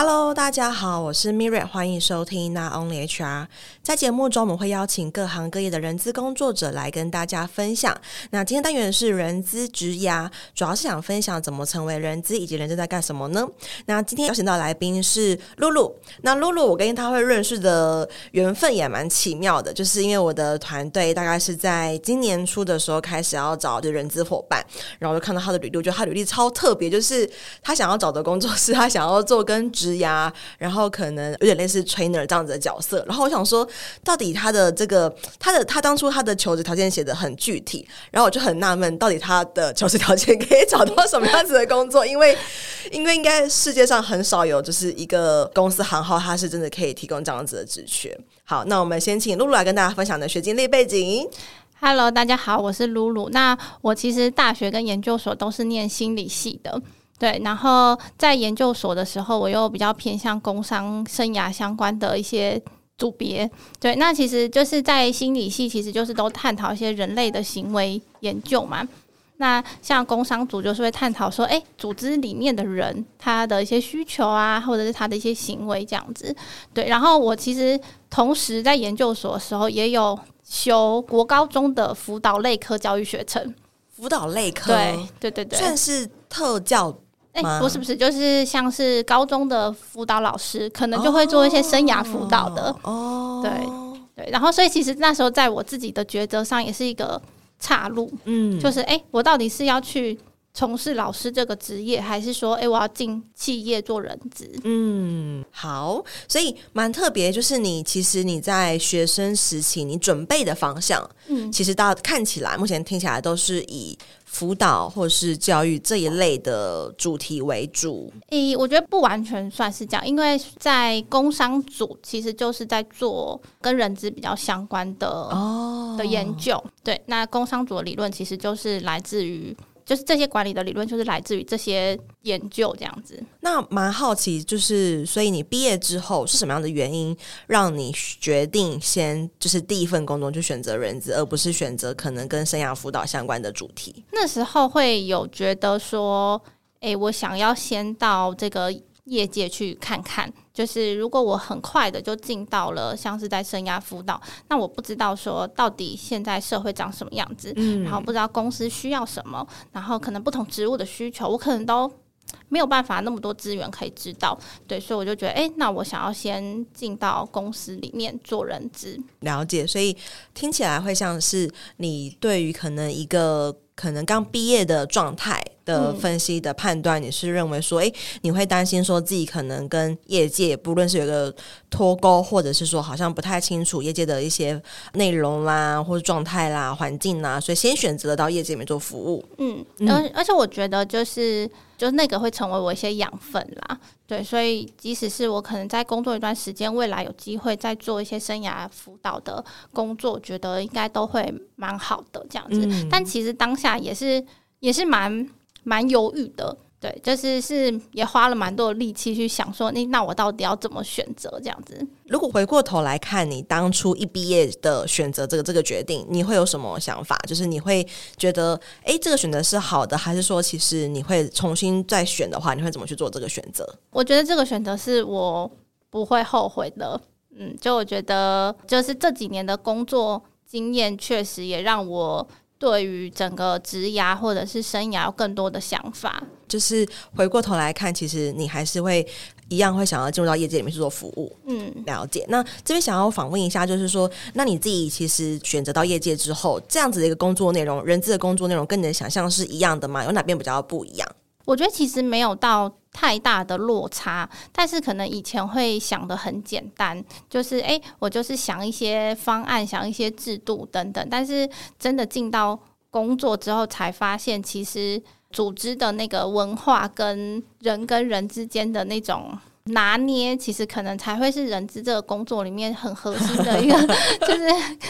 Hello，大家好，我是 Miriam，欢迎收听《Not Only HR》。在节目中，我们会邀请各行各业的人资工作者来跟大家分享。那今天单元是人资职涯，主要是想分享怎么成为人资，以及人资在干什么呢？那今天邀请到来宾是露露。那露露，我跟她会认识的缘分也蛮奇妙的，就是因为我的团队大概是在今年初的时候开始要找的人资伙伴，然后就看到她的履历，我觉得她履历超特别，就是她想要找的工作是她想要做跟职呀，然后可能有点类似 trainer 这样子的角色。然后我想说，到底他的这个，他的他当初他的求职条件写得很具体，然后我就很纳闷，到底他的求职条件可以找到什么样子的工作？因为，因为应该世界上很少有就是一个公司行号，他是真的可以提供这样子的职缺。好，那我们先请露露来跟大家分享的学经历背景。Hello，大家好，我是露露。那我其实大学跟研究所都是念心理系的。对，然后在研究所的时候，我又比较偏向工商生涯相关的一些组别。对，那其实就是在心理系，其实就是都探讨一些人类的行为研究嘛。那像工商组就是会探讨说，哎，组织里面的人他的一些需求啊，或者是他的一些行为这样子。对，然后我其实同时在研究所的时候，也有修国高中的辅导类科教育学程。辅导类科，对对对对，算是特教。欸、不是不是，就是像是高中的辅导老师，可能就会做一些生涯辅导的。哦，对对，然后所以其实那时候在我自己的抉择上也是一个岔路。嗯，就是哎、欸，我到底是要去从事老师这个职业，还是说哎、欸，我要进企业做人资？嗯，好，所以蛮特别，就是你其实你在学生时期你准备的方向，嗯，其实到看起来目前听起来都是以。辅导或是教育这一类的主题为主，诶，我觉得不完全算是这样，因为在工商组其实就是在做跟人资比较相关的哦的研究。对，那工商组的理论其实就是来自于。就是这些管理的理论，就是来自于这些研究这样子。那蛮好奇，就是所以你毕业之后是什么样的原因让你决定先就是第一份工作就选择人资，而不是选择可能跟生涯辅导相关的主题？那时候会有觉得说，哎，我想要先到这个。业界去看看，就是如果我很快的就进到了像是在生涯辅导，那我不知道说到底现在社会长什么样子，嗯，然后不知道公司需要什么，然后可能不同职务的需求，我可能都没有办法那么多资源可以知道，对，所以我就觉得，哎，那我想要先进到公司里面做人资，了解，所以听起来会像是你对于可能一个可能刚毕业的状态。的分析的判断，你是认为说，诶，你会担心说自己可能跟业界不论是有个脱钩，或者是说好像不太清楚业界的一些内容啦，或者状态啦、环境啦，所以先选择到业界里面做服务。嗯，而而且我觉得就是就是那个会成为我一些养分啦。对，所以即使是我可能在工作一段时间，未来有机会再做一些生涯辅导的工作，觉得应该都会蛮好的这样子。嗯，但其实当下也是也是蛮。蛮犹豫的，对，就是是也花了蛮多的力气去想说，那那我到底要怎么选择这样子？如果回过头来看你当初一毕业的选择，这个这个决定，你会有什么想法？就是你会觉得，哎，这个选择是好的，还是说其实你会重新再选的话，你会怎么去做这个选择？我觉得这个选择是我不会后悔的。嗯，就我觉得，就是这几年的工作经验，确实也让我。对于整个职涯或者是生涯有更多的想法，就是回过头来看，其实你还是会一样会想要进入到业界里面去做服务。嗯，了解。那这边想要访问一下，就是说，那你自己其实选择到业界之后，这样子的一个工作内容，人资的工作内容，跟你的想象是一样的吗？有哪边比较不一样？我觉得其实没有到太大的落差，但是可能以前会想的很简单，就是诶，我就是想一些方案，想一些制度等等。但是真的进到工作之后，才发现其实组织的那个文化跟人跟人之间的那种。拿捏其实可能才会是人资这个工作里面很核心的一个，就是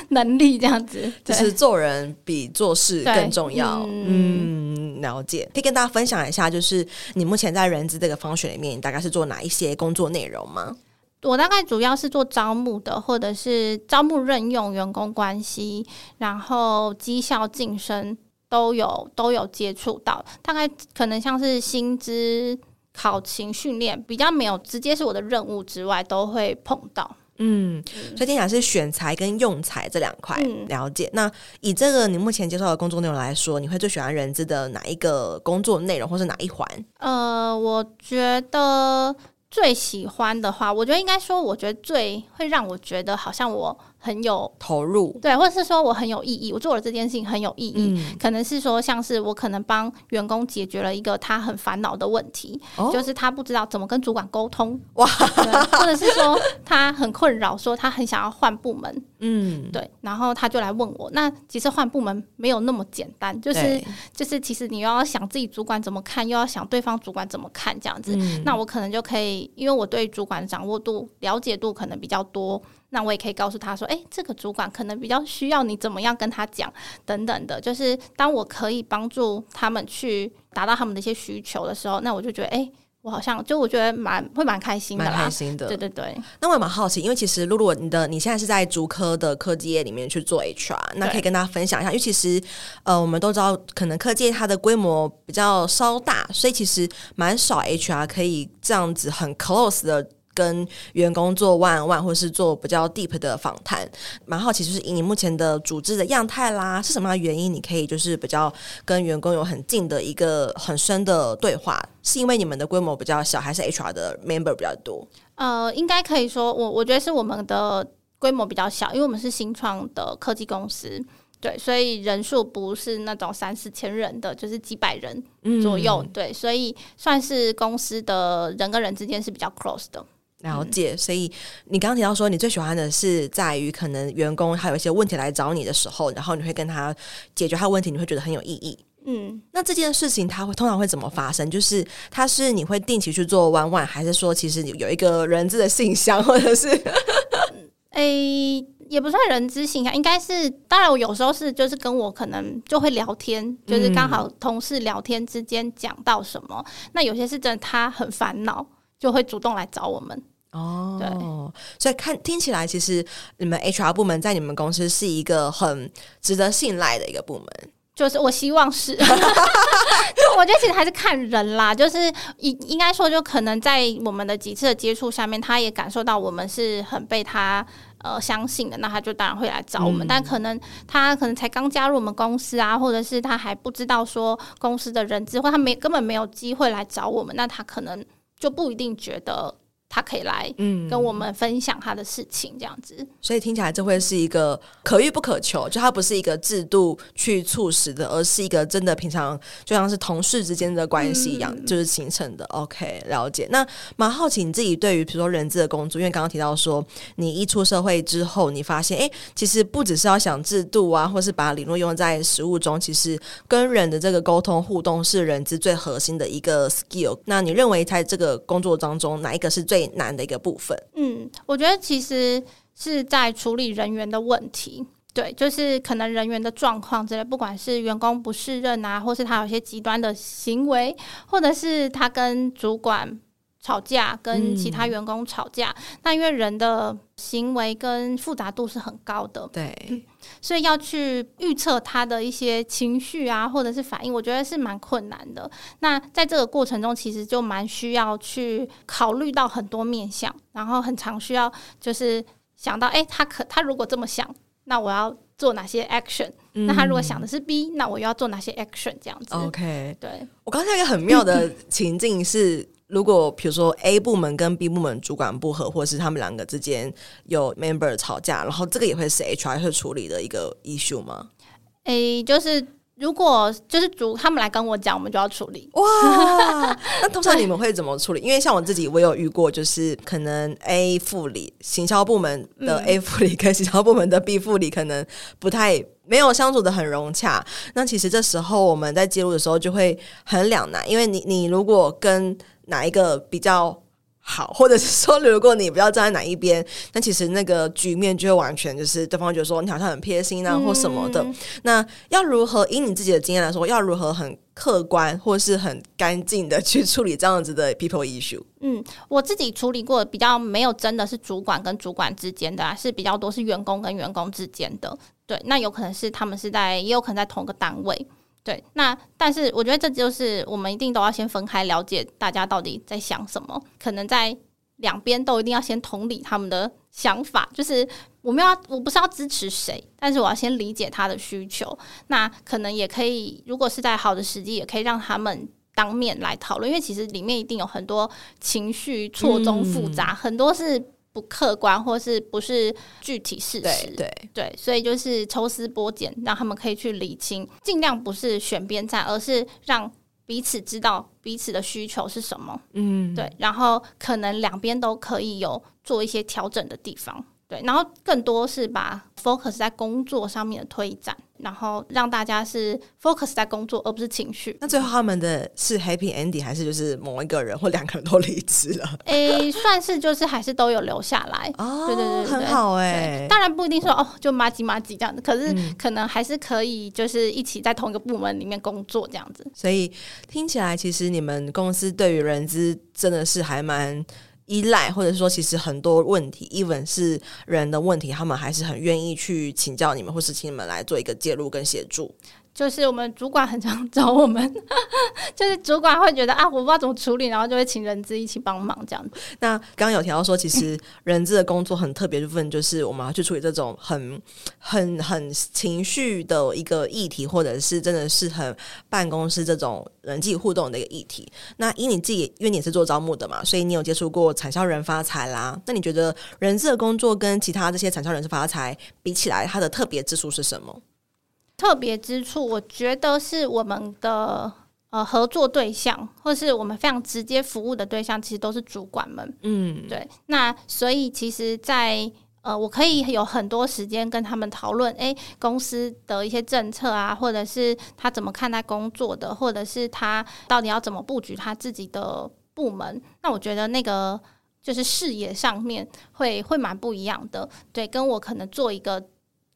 能力这样子。就是做人比做事更重要。嗯，了解。可以跟大家分享一下，就是你目前在人资这个方选里面，你大概是做哪一些工作内容吗？我大概主要是做招募的，或者是招募任用、员工关系，然后绩效晋升都有都有接触到。大概可能像是薪资。考勤训练比较没有直接是我的任务之外，都会碰到。嗯，所以听起来是选材跟用材这两块、嗯、了解。那以这个你目前接受的工作内容来说，你会最喜欢人资的哪一个工作内容，或是哪一环？呃，我觉得最喜欢的话，我觉得应该说，我觉得最会让我觉得好像我。很有投入，对，或者是说我很有意义，我做了这件事情很有意义，嗯、可能是说像是我可能帮员工解决了一个他很烦恼的问题，哦、就是他不知道怎么跟主管沟通，哇，或者是说他很困扰，说他很想要换部门，嗯，对，然后他就来问我，那其实换部门没有那么简单，就是就是其实你又要想自己主管怎么看，又要想对方主管怎么看这样子，嗯、那我可能就可以，因为我对主管的掌握度、了解度可能比较多。那我也可以告诉他说，诶、欸，这个主管可能比较需要你怎么样跟他讲，等等的。就是当我可以帮助他们去达到他们的一些需求的时候，那我就觉得，诶、欸，我好像就我觉得蛮会蛮开心的，蛮开心的。对对对。那我也蛮好奇，因为其实露露，你的你现在是在竹科的科技业里面去做 HR，那可以跟大家分享一下。因为其实呃，我们都知道，可能科技业它的规模比较稍大，所以其实蛮少 HR 可以这样子很 close 的。跟员工做 one one，或是做比较 deep 的访谈，蛮好奇，就是以你目前的组织的样态啦，是什么样的原因，你可以就是比较跟员工有很近的一个很深的对话？是因为你们的规模比较小，还是 HR 的 member 比较多？呃，应该可以说，我我觉得是我们的规模比较小，因为我们是新创的科技公司，对，所以人数不是那种三四千人的，就是几百人左右，对，所以算是公司的人跟人之间是比较 close 的。了解，所以你刚刚提到说，你最喜欢的是在于可能员工还有一些问题来找你的时候，然后你会跟他解决他的问题，你会觉得很有意义。嗯，那这件事情它会通常会怎么发生？就是它是你会定期去做 one one，还是说其实有一个人资的信箱，或者是？诶、欸，也不算人资信箱，应该是。当然，我有时候是就是跟我可能就会聊天，就是刚好同事聊天之间讲到什么。嗯、那有些是真的，他很烦恼。就会主动来找我们哦，对，所以看听起来，其实你们 HR 部门在你们公司是一个很值得信赖的一个部门。就是我希望是，就我觉得其实还是看人啦，就是应应该说，就可能在我们的几次的接触下面，他也感受到我们是很被他呃相信的，那他就当然会来找我们。嗯、但可能他可能才刚加入我们公司啊，或者是他还不知道说公司的人资，或他没根本没有机会来找我们，那他可能。就不一定觉得。他可以来跟我们分享他的事情，这样子、嗯。所以听起来这会是一个可遇不可求，就它不是一个制度去促使的，而是一个真的平常就像是同事之间的关系一样，嗯、就是形成的。OK，了解。那蛮好奇你自己对于比如说人资的工作，因为刚刚提到说你一出社会之后，你发现哎、欸，其实不只是要想制度啊，或是把理论用在实务中，其实跟人的这个沟通互动是人资最核心的一个 skill。那你认为在这个工作当中，哪一个是最最难的一个部分，嗯，我觉得其实是在处理人员的问题，对，就是可能人员的状况之类，不管是员工不适任啊，或是他有些极端的行为，或者是他跟主管吵架，跟其他员工吵架，那、嗯、因为人的行为跟复杂度是很高的，对。嗯所以要去预测他的一些情绪啊，或者是反应，我觉得是蛮困难的。那在这个过程中，其实就蛮需要去考虑到很多面向，然后很常需要就是想到，哎、欸，他可他如果这么想，那我要做哪些 action？、嗯、那他如果想的是 B，那我又要做哪些 action？这样子。OK，对。我刚才一个很妙的情境是。如果比如说 A 部门跟 B 部门主管不合，或者是他们两个之间有 member 吵架，然后这个也会是 HR 会处理的一个 issue 吗？诶、欸，就是如果就是主他们来跟我讲，我们就要处理。哇，那通常你们会怎么处理？因为像我自己，我有遇过，就是可能 A 副理行销部门的 A 副理跟行销部门的 B 副理可能不太没有相处的很融洽。那其实这时候我们在介入的时候就会很两难，因为你你如果跟哪一个比较好，或者是说，如果你不要站在哪一边，那其实那个局面就会完全就是对方觉得说你好像很偏心啊，或什么的。嗯、那要如何以你自己的经验来说，要如何很客观或是很干净的去处理这样子的 people issue？嗯，我自己处理过比较没有真的是主管跟主管之间的，啊，是比较多是员工跟员工之间的。对，那有可能是他们是在，也有可能在同个单位。对，那但是我觉得这就是我们一定都要先分开了解大家到底在想什么，可能在两边都一定要先同理他们的想法，就是我们要我不是要支持谁，但是我要先理解他的需求。那可能也可以，如果是在好的时机，也可以让他们当面来讨论，因为其实里面一定有很多情绪错综复杂，嗯、很多是。不客观，或是不是具体事实？对对对，所以就是抽丝剥茧，让他们可以去理清，尽量不是选边站，而是让彼此知道彼此的需求是什么。嗯，对，然后可能两边都可以有做一些调整的地方。对，然后更多是把 focus 在工作上面的推展，然后让大家是 focus 在工作，而不是情绪。那最后他们的是 happy ending，还是就是某一个人或两个人都离职了？诶、欸，算是就是还是都有留下来。哦，对对对，对，很好哎、欸。当然不一定说哦，就麻吉麻吉这样子，可是可能还是可以就是一起在同一个部门里面工作这样子。所以听起来，其实你们公司对于人资真的是还蛮。依赖，或者说，其实很多问题，even 是人的问题，他们还是很愿意去请教你们，或是请你们来做一个介入跟协助。就是我们主管很常找我们，就是主管会觉得啊，我不知道怎么处理，然后就会请人资一起帮忙这样。那刚刚有提到说，其实人资的工作很特别的部分，就是我们要去处理这种很、很、很情绪的一个议题，或者是真的是很办公室这种人际互动的一个议题。那以你自己，因为你是做招募的嘛，所以你有接触过产销人发财啦。那你觉得人资的工作跟其他这些产销人发财比起来，它的特别之处是什么？特别之处，我觉得是我们的呃合作对象，或是我们非常直接服务的对象，其实都是主管们。嗯，对。那所以其实在，在呃，我可以有很多时间跟他们讨论，诶，公司的一些政策啊，或者是他怎么看待工作的，或者是他到底要怎么布局他自己的部门。那我觉得那个就是视野上面会会蛮不一样的。对，跟我可能做一个。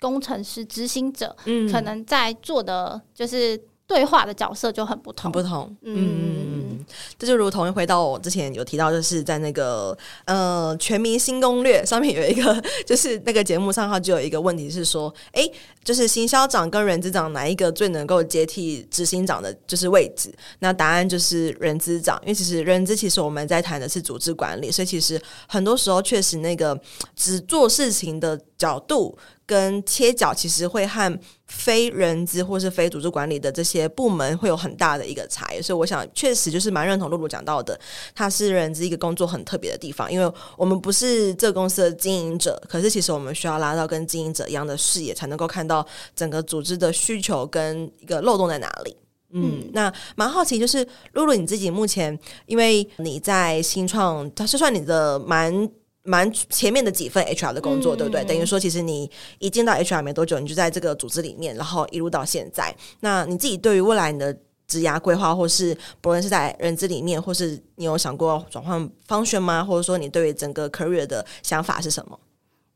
工程师、执行者，嗯，可能在做的就是对话的角色就很不同，很不同，嗯这就如同回到我之前有提到，就是在那个呃《全民新攻略》上面有一个，就是那个节目上，它就有一个问题是说，哎，就是行销长跟人资长哪一个最能够接替执行长的，就是位置？那答案就是人资长，因为其实人资其实我们在谈的是组织管理，所以其实很多时候确实那个只做事情的角度。跟切角其实会和非人资或是非组织管理的这些部门会有很大的一个差异，所以我想确实就是蛮认同露露讲到的，它是人资一个工作很特别的地方，因为我们不是这个公司的经营者，可是其实我们需要拉到跟经营者一样的视野，才能够看到整个组织的需求跟一个漏洞在哪里。嗯，那蛮好奇，就是露露你自己目前，因为你在新创，它是算你的蛮。蛮前面的几份 HR 的工作，嗯、对不对？等于说，其实你一进到 HR 没多久，你就在这个组织里面，然后一路到现在。那你自己对于未来你的职涯规划，或是不论是在人资里面，或是你有想过转换 function 吗？或者说你对于整个 career 的想法是什么？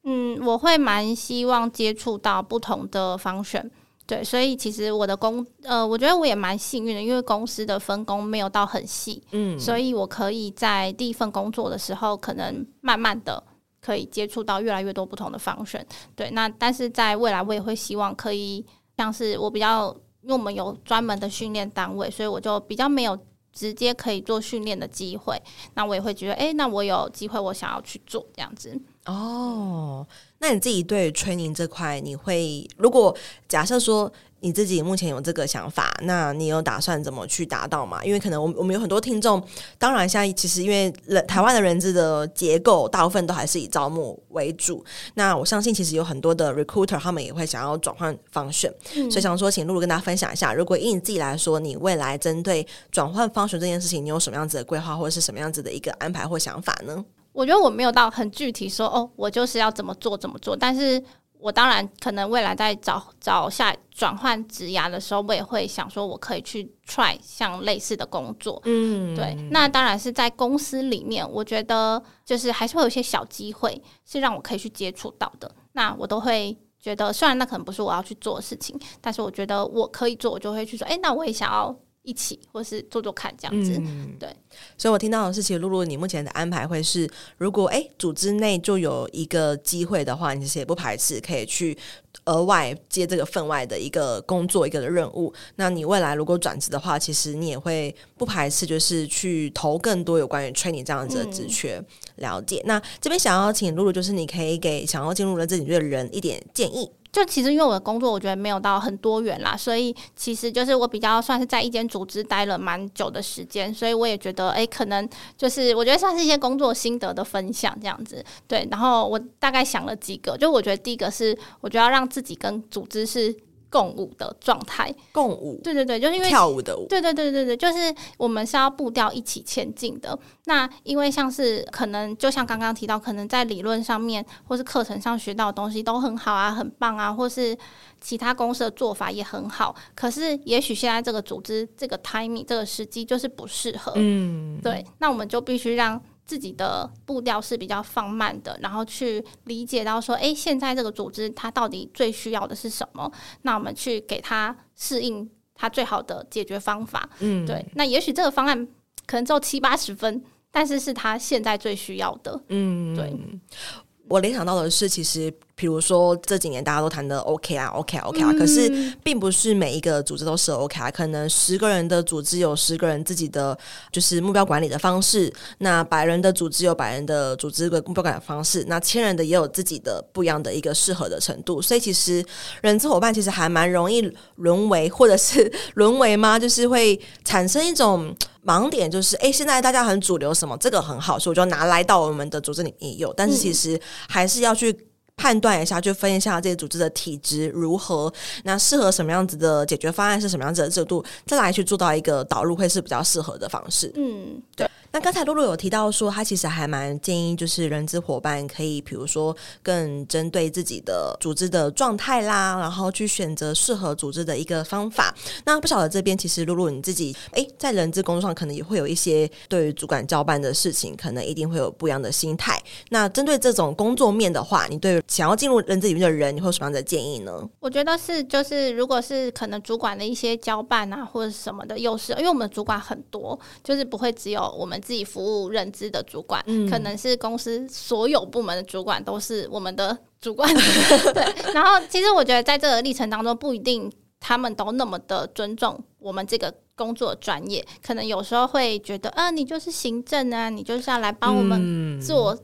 嗯，我会蛮希望接触到不同的 function。对，所以其实我的工，呃，我觉得我也蛮幸运的，因为公司的分工没有到很细，嗯，所以我可以在第一份工作的时候，可能慢慢的可以接触到越来越多不同的 function。对，那但是在未来，我也会希望可以，像是我比较，因为我们有专门的训练单位，所以我就比较没有直接可以做训练的机会。那我也会觉得，哎，那我有机会，我想要去做这样子。哦。那你自己对 training 这块，你会如果假设说你自己目前有这个想法，那你有打算怎么去达到吗？因为可能我们我们有很多听众，当然现在其实因为人台湾的人资的结构，大部分都还是以招募为主。那我相信其实有很多的 recruiter 他们也会想要转换 function，嗯，所以想说请露露跟大家分享一下，如果以你自己来说，你未来针对转换 function 这件事情，你有什么样子的规划，或者是什么样子的一个安排或想法呢？我觉得我没有到很具体说哦，我就是要怎么做怎么做。但是我当然可能未来在找找下转换职涯的时候，我也会想说，我可以去 try 像类似的工作。嗯，对。那当然是在公司里面，我觉得就是还是会有一些小机会是让我可以去接触到的。那我都会觉得，虽然那可能不是我要去做的事情，但是我觉得我可以做，我就会去说，哎，那我也想要。一起，或是做做看这样子。嗯、对，所以我听到的是，其实露露，你目前的安排会是，如果哎组织内就有一个机会的话，你其实也不排斥可以去额外接这个分外的一个工作一个的任务。那你未来如果转职的话，其实你也会不排斥，就是去投更多有关于 training 这样子的职缺。嗯、了解。那这边想要请露露，就是你可以给想要进入了这领域的人一点建议。就其实因为我的工作，我觉得没有到很多元啦，所以其实就是我比较算是在一间组织待了蛮久的时间，所以我也觉得，哎、可能就是我觉得算是一些工作心得的分享这样子。对，然后我大概想了几个，就我觉得第一个是，我觉得要让自己跟组织是。共舞的状态，共舞，对对对，就是因为跳舞的舞，对对对对对，就是我们是要步调一起前进的。那因为像是可能，就像刚刚提到，可能在理论上面或是课程上学到的东西都很好啊，很棒啊，或是其他公司的做法也很好。可是也许现在这个组织这个 timing 这个时机就是不适合，嗯，对，那我们就必须让。自己的步调是比较放慢的，然后去理解到说，诶，现在这个组织它到底最需要的是什么？那我们去给它适应它最好的解决方法。嗯，对。那也许这个方案可能只有七八十分，但是是他现在最需要的。嗯，对。我联想到的是，其实。比如说这几年大家都谈的 OK 啊，OK 啊，OK 啊，可是并不是每一个组织都是 OK 啊。可能十个人的组织有十个人自己的就是目标管理的方式，那百人的组织有百人的组织的目标管理方式，那千人的也有自己的不一样的一个适合的程度。所以其实人资伙伴其实还蛮容易沦为，或者是沦为吗？就是会产生一种盲点，就是诶，现在大家很主流什么，这个很好，所以我就拿来到我们的组织里面有，但是其实还是要去。判断一下，去分一下这些组织的体质如何，那适合什么样子的解决方案是什么样子的制度，再来去做到一个导入会是比较适合的方式。嗯，对。那刚才露露有提到说，他其实还蛮建议，就是人资伙伴可以，比如说更针对自己的组织的状态啦，然后去选择适合组织的一个方法。那不晓得这边其实露露你自己，诶，在人资工作上可能也会有一些对于主管交办的事情，可能一定会有不一样的心态。那针对这种工作面的话，你对想要进入人资里面的人，你会有什么样的建议呢？我觉得是，就是如果是可能主管的一些交办啊，或者什么的，又是因为我们主管很多，就是不会只有我们。自己服务认知的主管，嗯、可能是公司所有部门的主管都是我们的主管。对，然后其实我觉得在这个历程当中，不一定他们都那么的尊重我们这个工作专业，可能有时候会觉得，啊，你就是行政啊，你就是要来帮我们做。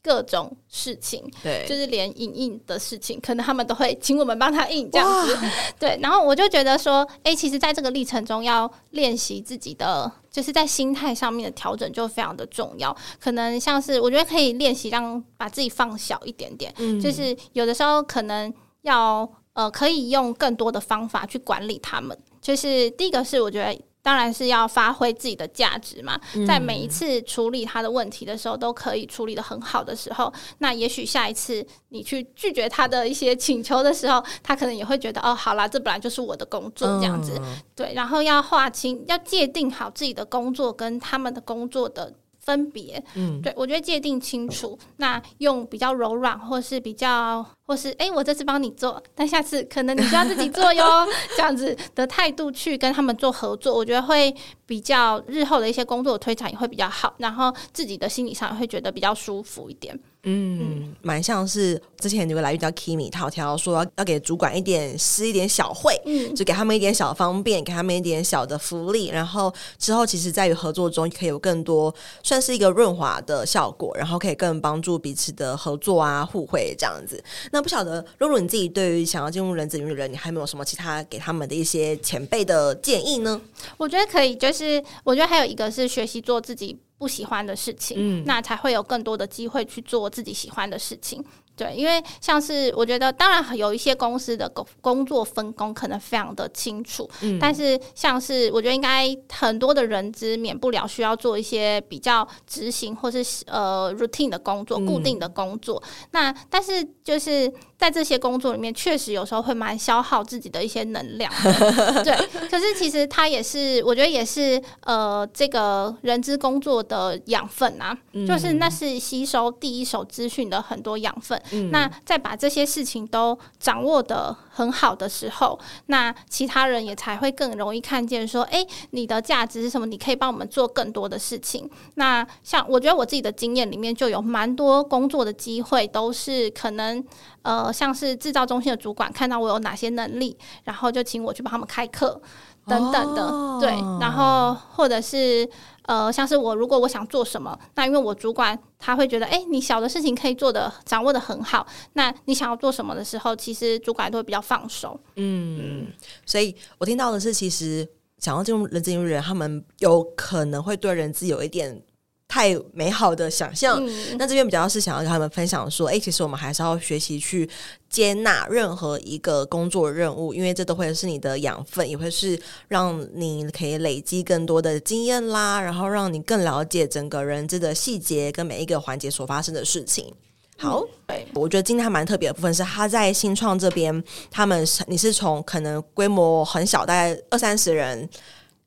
各种事情，对，就是连影印的事情，可能他们都会请我们帮他印这样子，对。然后我就觉得说，哎、欸，其实在这个历程中，要练习自己的，就是在心态上面的调整就非常的重要。可能像是我觉得可以练习让把自己放小一点点，嗯，就是有的时候可能要呃，可以用更多的方法去管理他们。就是第一个是我觉得。当然是要发挥自己的价值嘛，在每一次处理他的问题的时候，都可以处理的很好的时候，那也许下一次你去拒绝他的一些请求的时候，他可能也会觉得哦，好啦，这本来就是我的工作这样子，对，然后要划清，要界定好自己的工作跟他们的工作的。分别，嗯，对，我觉得界定清楚，那用比较柔软，或是比较，或是哎、欸，我这次帮你做，但下次可能你需要自己做哟，这样子的态度去跟他们做合作，我觉得会比较日后的一些工作推展也会比较好，然后自己的心理上也会觉得比较舒服一点。嗯，蛮像是之前有个来遇叫 Kimi，他有提到说要要给主管一点施一点小惠，嗯，就给他们一点小方便，给他们一点小的福利，然后之后其实在于合作中可以有更多算是一个润滑的效果，然后可以更帮助彼此的合作啊互惠这样子。那不晓得露露你自己对于想要进入人资领域的人，你还有没有什么其他给他们的一些前辈的建议呢？我觉得可以，就是我觉得还有一个是学习做自己。不喜欢的事情，嗯，那才会有更多的机会去做自己喜欢的事情。对，因为像是我觉得，当然有一些公司的工工作分工可能非常的清楚，嗯，但是像是我觉得应该很多的人资免不了需要做一些比较执行或是呃 routine 的工作，固定的工作。嗯，那但是就是在这些工作里面，确实有时候会蛮消耗自己的一些能量，对。可是其实它也是，我觉得也是呃这个人资工作的养分啊，嗯、就是那是吸收第一手资讯的很多养分。那再把这些事情都掌握得很好的时候，那其他人也才会更容易看见说，哎、你的价值是什么？你可以帮我们做更多的事情。那像我觉得我自己的经验里面就有蛮多工作的机会，都是可能呃，像是制造中心的主管看到我有哪些能力，然后就请我去帮他们开课。等等的，对，然后或者是呃，像是我如果我想做什么，那因为我主管他会觉得，哎，你小的事情可以做的掌握的很好，那你想要做什么的时候，其实主管都会比较放手。嗯，所以我听到的是，其实想要进入人资人，他们有可能会对人资有一点。太美好的想象，嗯、那这边比较是想要跟他们分享说，哎、欸，其实我们还是要学习去接纳任何一个工作任务，因为这都会是你的养分，也会是让你可以累积更多的经验啦，然后让你更了解整个人资的细节跟每一个环节所发生的事情。好，对、嗯，我觉得今天还蛮特别的部分是他在新创这边，他们是你是从可能规模很小，大概二三十人，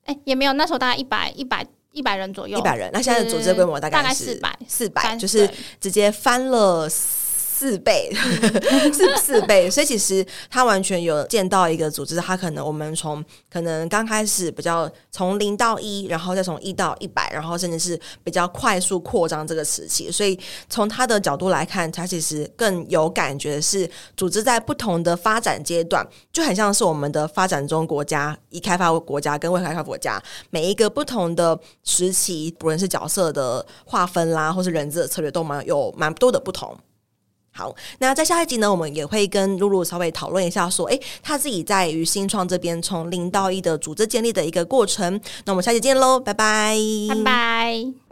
哎、欸，也没有，那时候大概一百一百。一百人左右，一百人。那现在的组织规模大概是四百，四百，就是直接翻了。四倍，是四倍，所以其实他完全有见到一个组织，他可能我们从可能刚开始比较从零到一，然后再从一到一百，然后甚至是比较快速扩张这个时期。所以从他的角度来看，他其实更有感觉是，组织在不同的发展阶段，就很像是我们的发展中国家、已开发国家跟未开发国家，每一个不同的时期，不论是角色的划分啦，或是人资的策略，都蛮有蛮多的不同。好，那在下一集呢，我们也会跟露露稍微讨论一下，说，诶，他自己在于新创这边从零到一的组织建立的一个过程。那我们下期见喽，拜拜，拜拜。